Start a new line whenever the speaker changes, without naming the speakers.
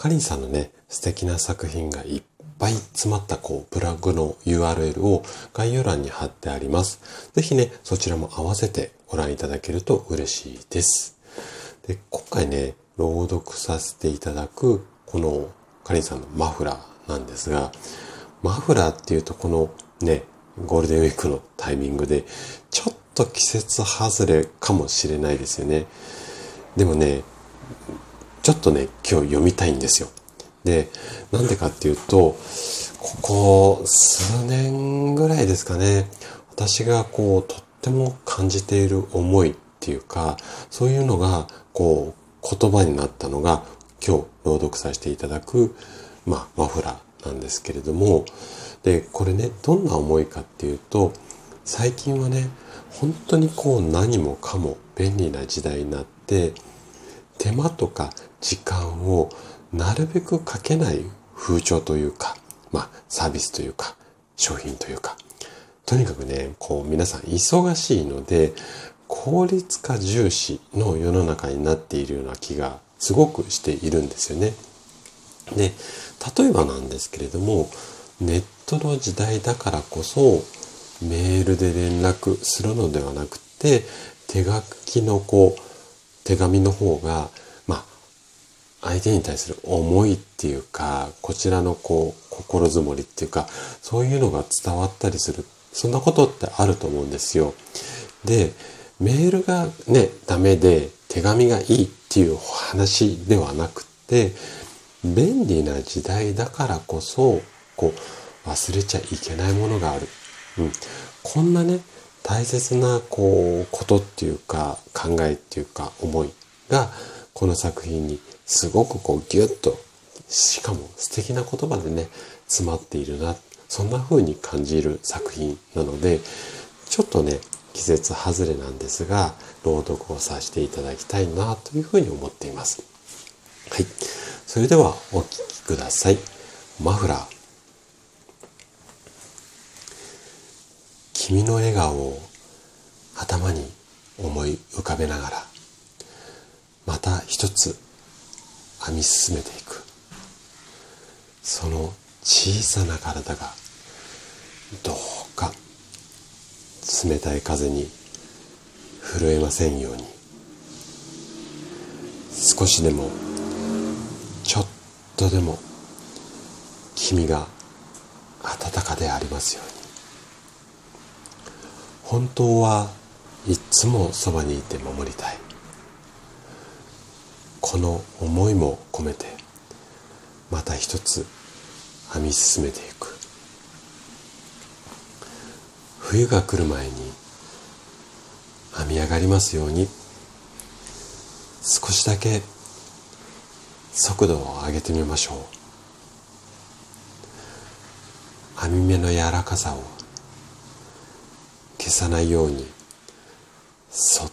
かりんさんのね、素敵な作品がいっぱい詰まったこう、ブログの URL を概要欄に貼ってあります。ぜひね、そちらも合わせてご覧いただけると嬉しいです。で、今回ね、朗読させていただく、このかりんさんのマフラーなんですが、マフラーっていうとこのね、ゴールデンウィークのタイミングで、ちょっと季節外れかもしれないですよね。でもね、ちょっとね、今日読みたいんですよ。で、なんでかっていうと、ここ数年ぐらいですかね、私がこう、とっても感じている思いっていうか、そういうのが、こう、言葉になったのが、今日朗読させていただく、まあ、マフラーなんですけれども、で、これね、どんな思いかっていうと、最近はね、本当にこう何もかも便利な時代になって、手間とか時間をなるべくかけない風潮というか、まあサービスというか、商品というか、とにかくね、こう皆さん忙しいので、効率化重視の世の中になっているような気がすごくしているんですよね。で、例えばなんですけれども、ネットの時代だからこそ、メールで連絡するのではなくて、手書きのこう、手紙の方が、まあ、相手に対する思いっていうか、こちらのこう、心づもりっていうか、そういうのが伝わったりする。そんなことってあると思うんですよ。で、メールがね、ダメで手紙がいいっていう話ではなくて、便利な時代だからこそ、こう、忘れちゃいけないものがある。うん。こんなね、大切なこうことっていうか考えっていうか思いがこの作品にすごくこうギュッとしかも素敵な言葉でね詰まっているなそんな風に感じる作品なのでちょっとね季節外れなんですが朗読をさせていただきたいなというふうに思っています。はい。それではお聴きください。マフラー。君の笑顔を頭に思い浮かべながらまた一つ編み進めていく。その小さな体がどうか冷たい風に震えませんように。少しでもちょっとでも君が温かでありますように。本当はいつもそばにいて守りたい。この思いも込めてまた一つ編み進めていく。冬が来る前に編み上がりますように。少しだけ速度を上げてみましょう。編み目の柔らかさを消さないようにそっ